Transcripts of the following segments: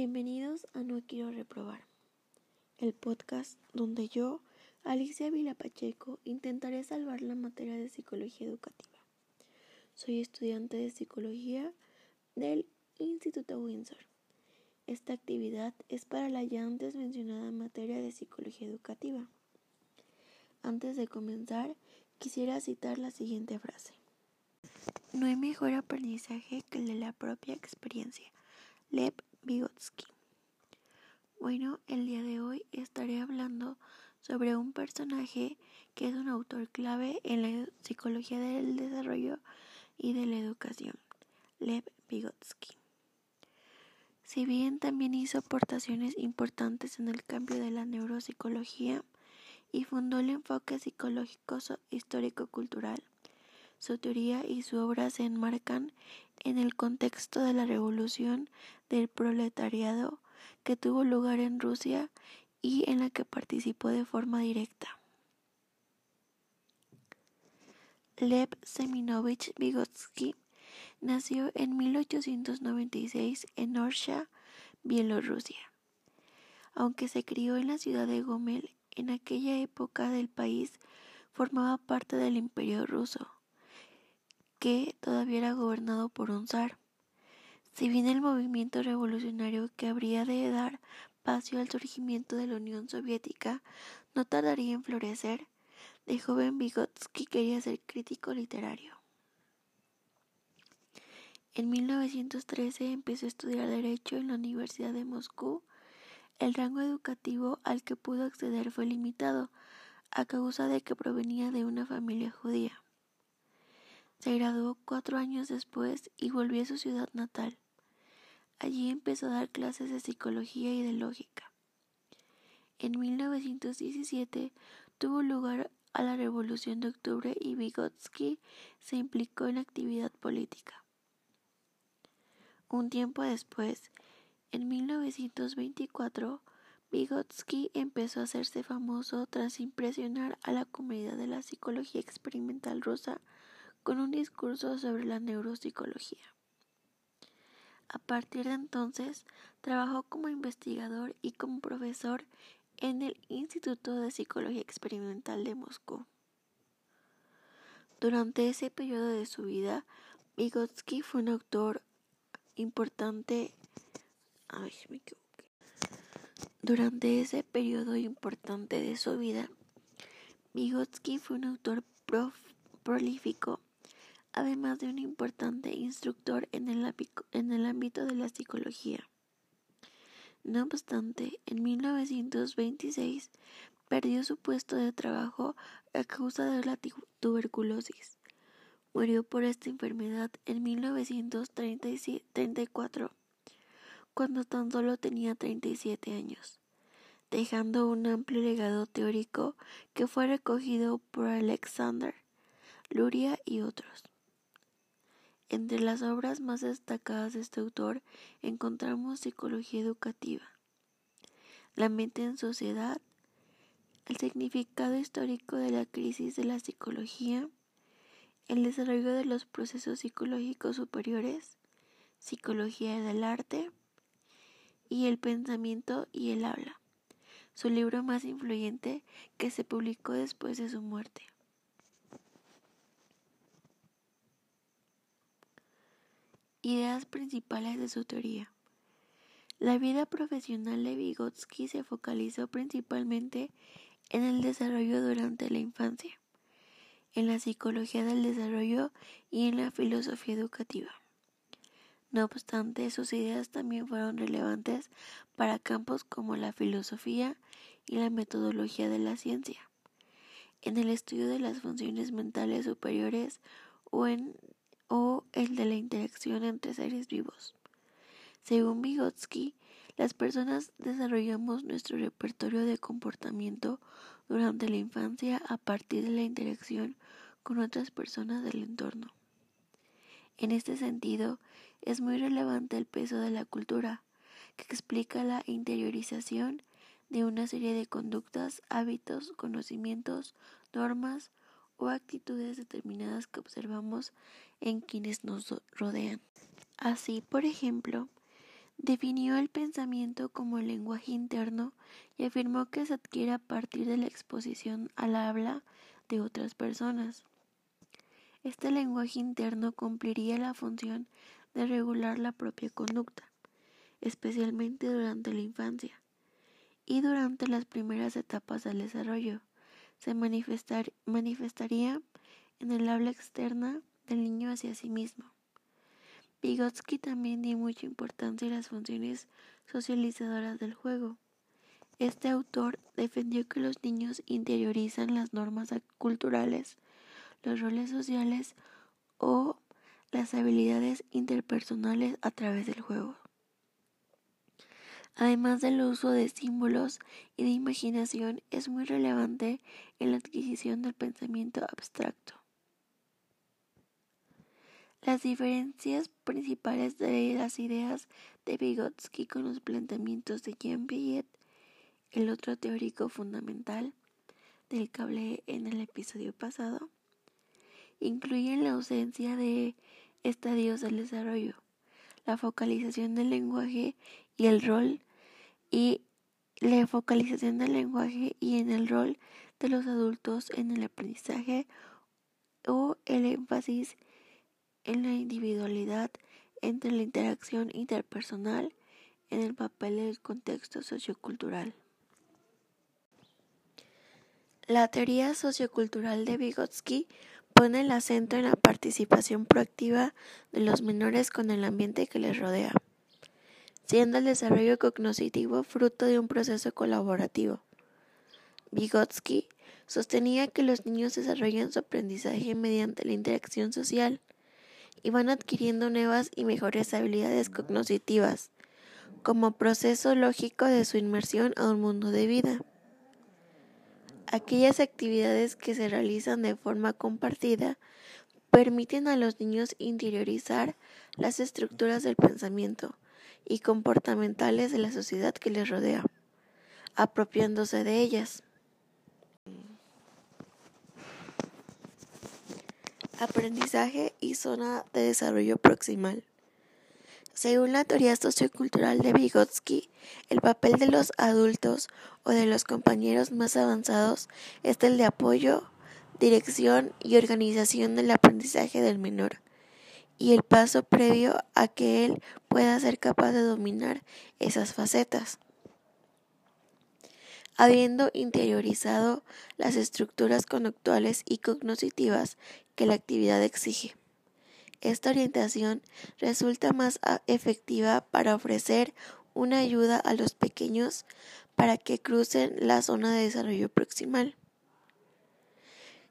Bienvenidos a No Quiero Reprobar, el podcast donde yo, Alicia Vilapacheco, intentaré salvar la materia de psicología educativa. Soy estudiante de psicología del Instituto Windsor. Esta actividad es para la ya antes mencionada materia de psicología educativa. Antes de comenzar, quisiera citar la siguiente frase. No hay mejor aprendizaje que el de la propia experiencia. Lev Vygotsky. Bueno, el día de hoy estaré hablando sobre un personaje que es un autor clave en la psicología del desarrollo y de la educación, Lev Vygotsky. Si bien también hizo aportaciones importantes en el cambio de la neuropsicología y fundó el enfoque psicológico histórico-cultural, su teoría y su obra se enmarcan en el contexto de la revolución del proletariado que tuvo lugar en Rusia y en la que participó de forma directa. Lev Seminovich Vygotsky nació en 1896 en Orsha, Bielorrusia. Aunque se crió en la ciudad de Gomel, en aquella época del país formaba parte del Imperio ruso que todavía era gobernado por un zar. Si bien el movimiento revolucionario que habría de dar paso al surgimiento de la Unión Soviética no tardaría en florecer, de joven Vygotsky quería ser crítico literario. En 1913 empezó a estudiar Derecho en la Universidad de Moscú. El rango educativo al que pudo acceder fue limitado, a causa de que provenía de una familia judía. Se graduó cuatro años después y volvió a su ciudad natal. Allí empezó a dar clases de psicología y de lógica. En 1917 tuvo lugar a la Revolución de Octubre y Vygotsky se implicó en la actividad política. Un tiempo después, en 1924, Vygotsky empezó a hacerse famoso tras impresionar a la comunidad de la psicología experimental rusa con un discurso sobre la neuropsicología. A partir de entonces, trabajó como investigador y como profesor en el Instituto de Psicología Experimental de Moscú. Durante ese periodo de su vida, Vygotsky fue un autor importante. Ay, me equivoqué. Durante ese periodo importante de su vida, Vygotsky fue un autor prolífico además de un importante instructor en el, ámbito de la psicología. No obstante, en 1926 perdió su puesto de trabajo a causa de la tuberculosis. Murió por esta enfermedad en 1934, cuando tan solo tenía 37 años, dejando un amplio legado teórico que fue recogido por Alexander, Luria y otros. Entre las obras más destacadas de este autor encontramos Psicología Educativa, La mente en sociedad, el significado histórico de la crisis de la psicología, el desarrollo de los procesos psicológicos superiores, Psicología del arte y el pensamiento y el habla, su libro más influyente que se publicó después de su muerte. Ideas principales de su teoría. La vida profesional de Vygotsky se focalizó principalmente en el desarrollo durante la infancia, en la psicología del desarrollo y en la filosofía educativa. No obstante, sus ideas también fueron relevantes para campos como la filosofía y la metodología de la ciencia, en el estudio de las funciones mentales superiores o en o el de la interacción entre seres vivos. Según Vygotsky, las personas desarrollamos nuestro repertorio de comportamiento durante la infancia a partir de la interacción con otras personas del entorno. En este sentido, es muy relevante el peso de la cultura, que explica la interiorización de una serie de conductas, hábitos, conocimientos, normas o actitudes determinadas que observamos en quienes nos rodean. Así, por ejemplo, Definió el pensamiento como el lenguaje interno y afirmó que se adquiere a partir de la exposición al habla de otras personas. Este lenguaje interno cumpliría la función de regular la propia conducta, especialmente durante la infancia y durante las primeras etapas del desarrollo. Se manifestaría en el habla externa del niño hacia sí mismo. Vygotsky también dio mucha importancia a las funciones socializadoras del juego. Este autor defendió que los niños interiorizan las normas culturales, los roles sociales o las habilidades interpersonales a través del juego. Además del uso de símbolos y de imaginación, es muy relevante en la adquisición del pensamiento abstracto. Las diferencias principales de las ideas de Vygotsky con los planteamientos de Jean Piaget, el otro teórico fundamental del hablé en el episodio pasado, incluyen la ausencia de estadios del desarrollo, la focalización del lenguaje y el rol y la focalización del lenguaje y en el rol de los adultos en el aprendizaje o el énfasis en la individualidad entre la interacción interpersonal en el papel del contexto sociocultural. La teoría sociocultural de Vygotsky pone el acento en la participación proactiva de los menores con el ambiente que les rodea, siendo el desarrollo cognitivo fruto de un proceso colaborativo. Vygotsky sostenía que los niños desarrollan su aprendizaje mediante la interacción social, y van adquiriendo nuevas y mejores habilidades cognitivas como proceso lógico de su inmersión a un mundo de vida. Aquellas actividades que se realizan de forma compartida permiten a los niños interiorizar las estructuras del pensamiento y comportamentales de la sociedad que les rodea, apropiándose de ellas. Aprendizaje y zona de desarrollo proximal. Según la teoría sociocultural de Vygotsky, el papel de los adultos o de los compañeros más avanzados es el de apoyo, dirección y organización del aprendizaje del menor, y el paso previo a que él pueda ser capaz de dominar esas facetas habiendo interiorizado las estructuras conductuales y cognitivas que la actividad exige. Esta orientación resulta más efectiva para ofrecer una ayuda a los pequeños para que crucen la zona de desarrollo proximal,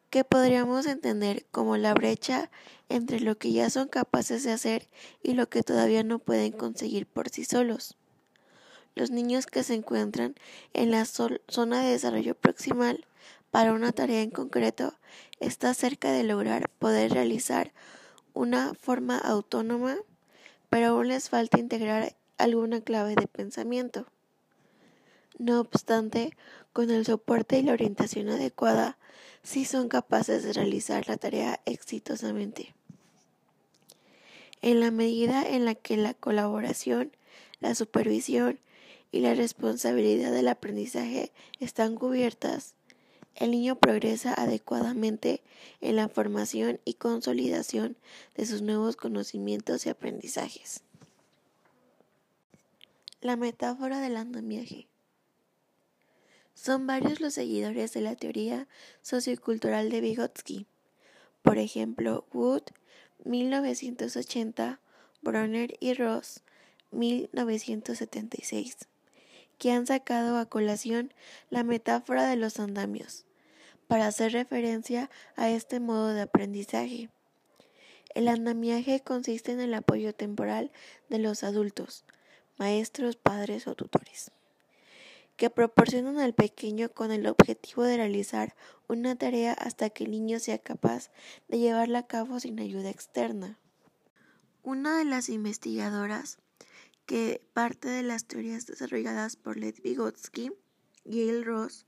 que podríamos entender como la brecha entre lo que ya son capaces de hacer y lo que todavía no pueden conseguir por sí solos. Los niños que se encuentran en la zona de desarrollo proximal para una tarea en concreto está cerca de lograr poder realizar una forma autónoma, pero aún les falta integrar alguna clave de pensamiento. No obstante, con el soporte y la orientación adecuada, sí son capaces de realizar la tarea exitosamente. En la medida en la que la colaboración, la supervisión y la responsabilidad del aprendizaje están cubiertas, el niño progresa adecuadamente en la formación y consolidación de sus nuevos conocimientos y aprendizajes. La metáfora del andamiaje. Son varios los seguidores de la teoría sociocultural de Vygotsky. Por ejemplo, Wood, 1980, Bronner y Ross, 1976 que han sacado a colación la metáfora de los andamios, para hacer referencia a este modo de aprendizaje. El andamiaje consiste en el apoyo temporal de los adultos, maestros, padres o tutores, que proporcionan al pequeño con el objetivo de realizar una tarea hasta que el niño sea capaz de llevarla a cabo sin ayuda externa. Una de las investigadoras que parte de las teorías desarrolladas por Lev Vygotsky, Gail Ross,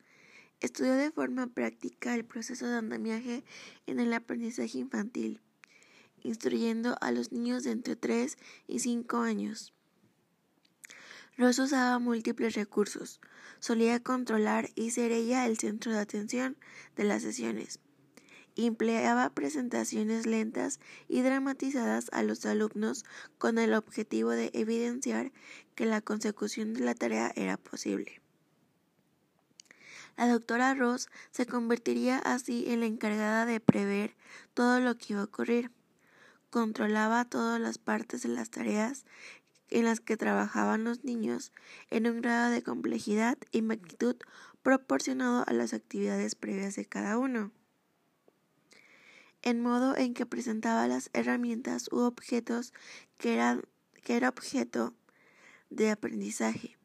estudió de forma práctica el proceso de andamiaje en el aprendizaje infantil, instruyendo a los niños de entre 3 y 5 años. Ross usaba múltiples recursos, solía controlar y ser ella el centro de atención de las sesiones. Empleaba presentaciones lentas y dramatizadas a los alumnos con el objetivo de evidenciar que la consecución de la tarea era posible. La doctora Ross se convertiría así en la encargada de prever todo lo que iba a ocurrir. Controlaba todas las partes de las tareas en las que trabajaban los niños en un grado de complejidad y magnitud proporcionado a las actividades previas de cada uno. En modo en que presentaba las herramientas u objetos que eran que era objeto de aprendizaje.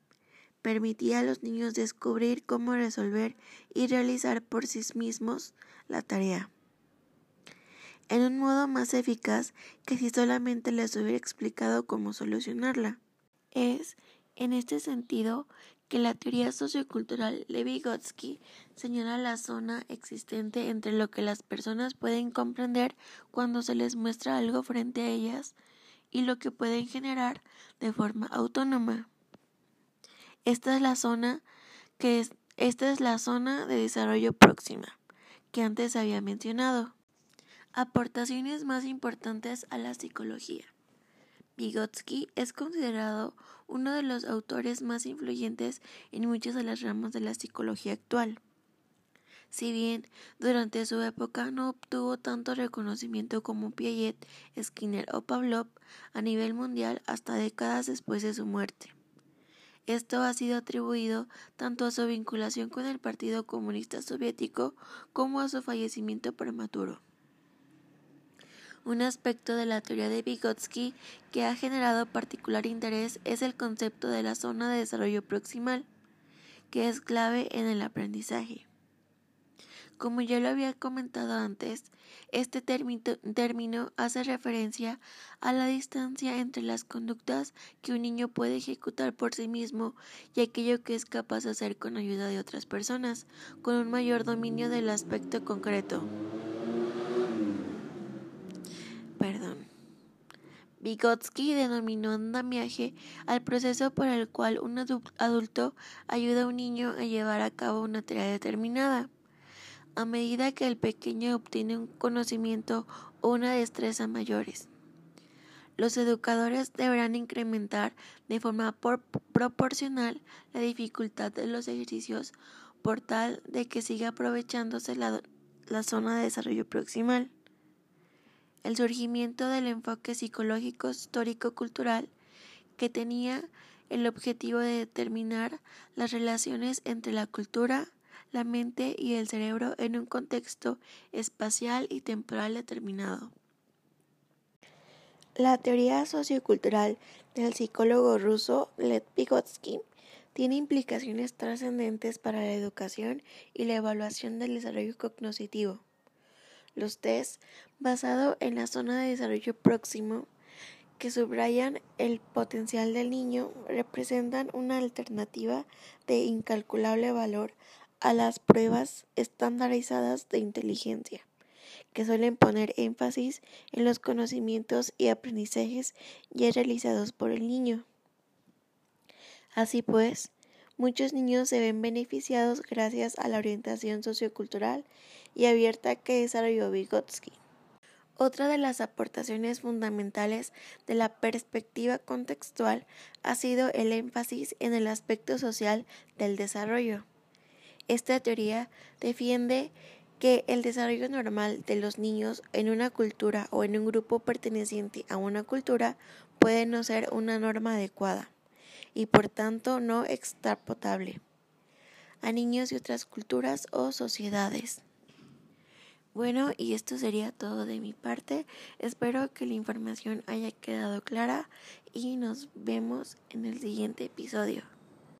Permitía a los niños descubrir cómo resolver y realizar por sí mismos la tarea en un modo más eficaz que si solamente les hubiera explicado cómo solucionarla. Es, en este sentido, que la teoría sociocultural de Vygotsky señala la zona existente entre lo que las personas pueden comprender cuando se les muestra algo frente a ellas y lo que pueden generar de forma autónoma. Esta es la zona que es, esta es la zona de desarrollo próxima que antes había mencionado. Aportaciones más importantes a la psicología. Vygotsky es considerado uno de los autores más influyentes en muchas de las ramas de la psicología actual. Si bien durante su época no obtuvo tanto reconocimiento como Piaget, Skinner o Pavlov a nivel mundial hasta décadas después de su muerte. Esto ha sido atribuido tanto a su vinculación con el Partido Comunista Soviético como a su fallecimiento prematuro. Un aspecto de la teoría de Vygotsky que ha generado particular interés es el concepto de la zona de desarrollo proximal, que es clave en el aprendizaje. Como ya lo había comentado antes, este término hace referencia a la distancia entre las conductas que un niño puede ejecutar por sí mismo y aquello que es capaz de hacer con ayuda de otras personas, con un mayor dominio del aspecto concreto. Vygotsky denominó andamiaje al proceso por el cual un adulto ayuda a un niño a llevar a cabo una tarea determinada. A medida que el pequeño obtiene un conocimiento o una destreza mayores. Los educadores deberán incrementar de forma proporcional la dificultad de los ejercicios por tal de que siga aprovechándose la, la zona de desarrollo proximal el surgimiento del enfoque psicológico histórico-cultural que tenía el objetivo de determinar las relaciones entre la cultura, la mente y el cerebro en un contexto espacial y temporal determinado. La teoría sociocultural del psicólogo ruso Lev Vygotsky tiene implicaciones trascendentes para la educación y la evaluación del desarrollo cognitivo. Los test basados en la zona de desarrollo próximo que subrayan el potencial del niño representan una alternativa de incalculable valor a las pruebas estandarizadas de inteligencia, que suelen poner énfasis en los conocimientos y aprendizajes ya realizados por el niño. Así pues, muchos niños se ven beneficiados gracias a la orientación sociocultural y abierta que desarrolló Vygotsky. Otra de las aportaciones fundamentales de la perspectiva contextual ha sido el énfasis en el aspecto social del desarrollo. Esta teoría defiende que el desarrollo normal de los niños en una cultura o en un grupo perteneciente a una cultura puede no ser una norma adecuada y por tanto no extrapotable a niños de otras culturas o sociedades. Bueno, y esto sería todo de mi parte. Espero que la información haya quedado clara y nos vemos en el siguiente episodio.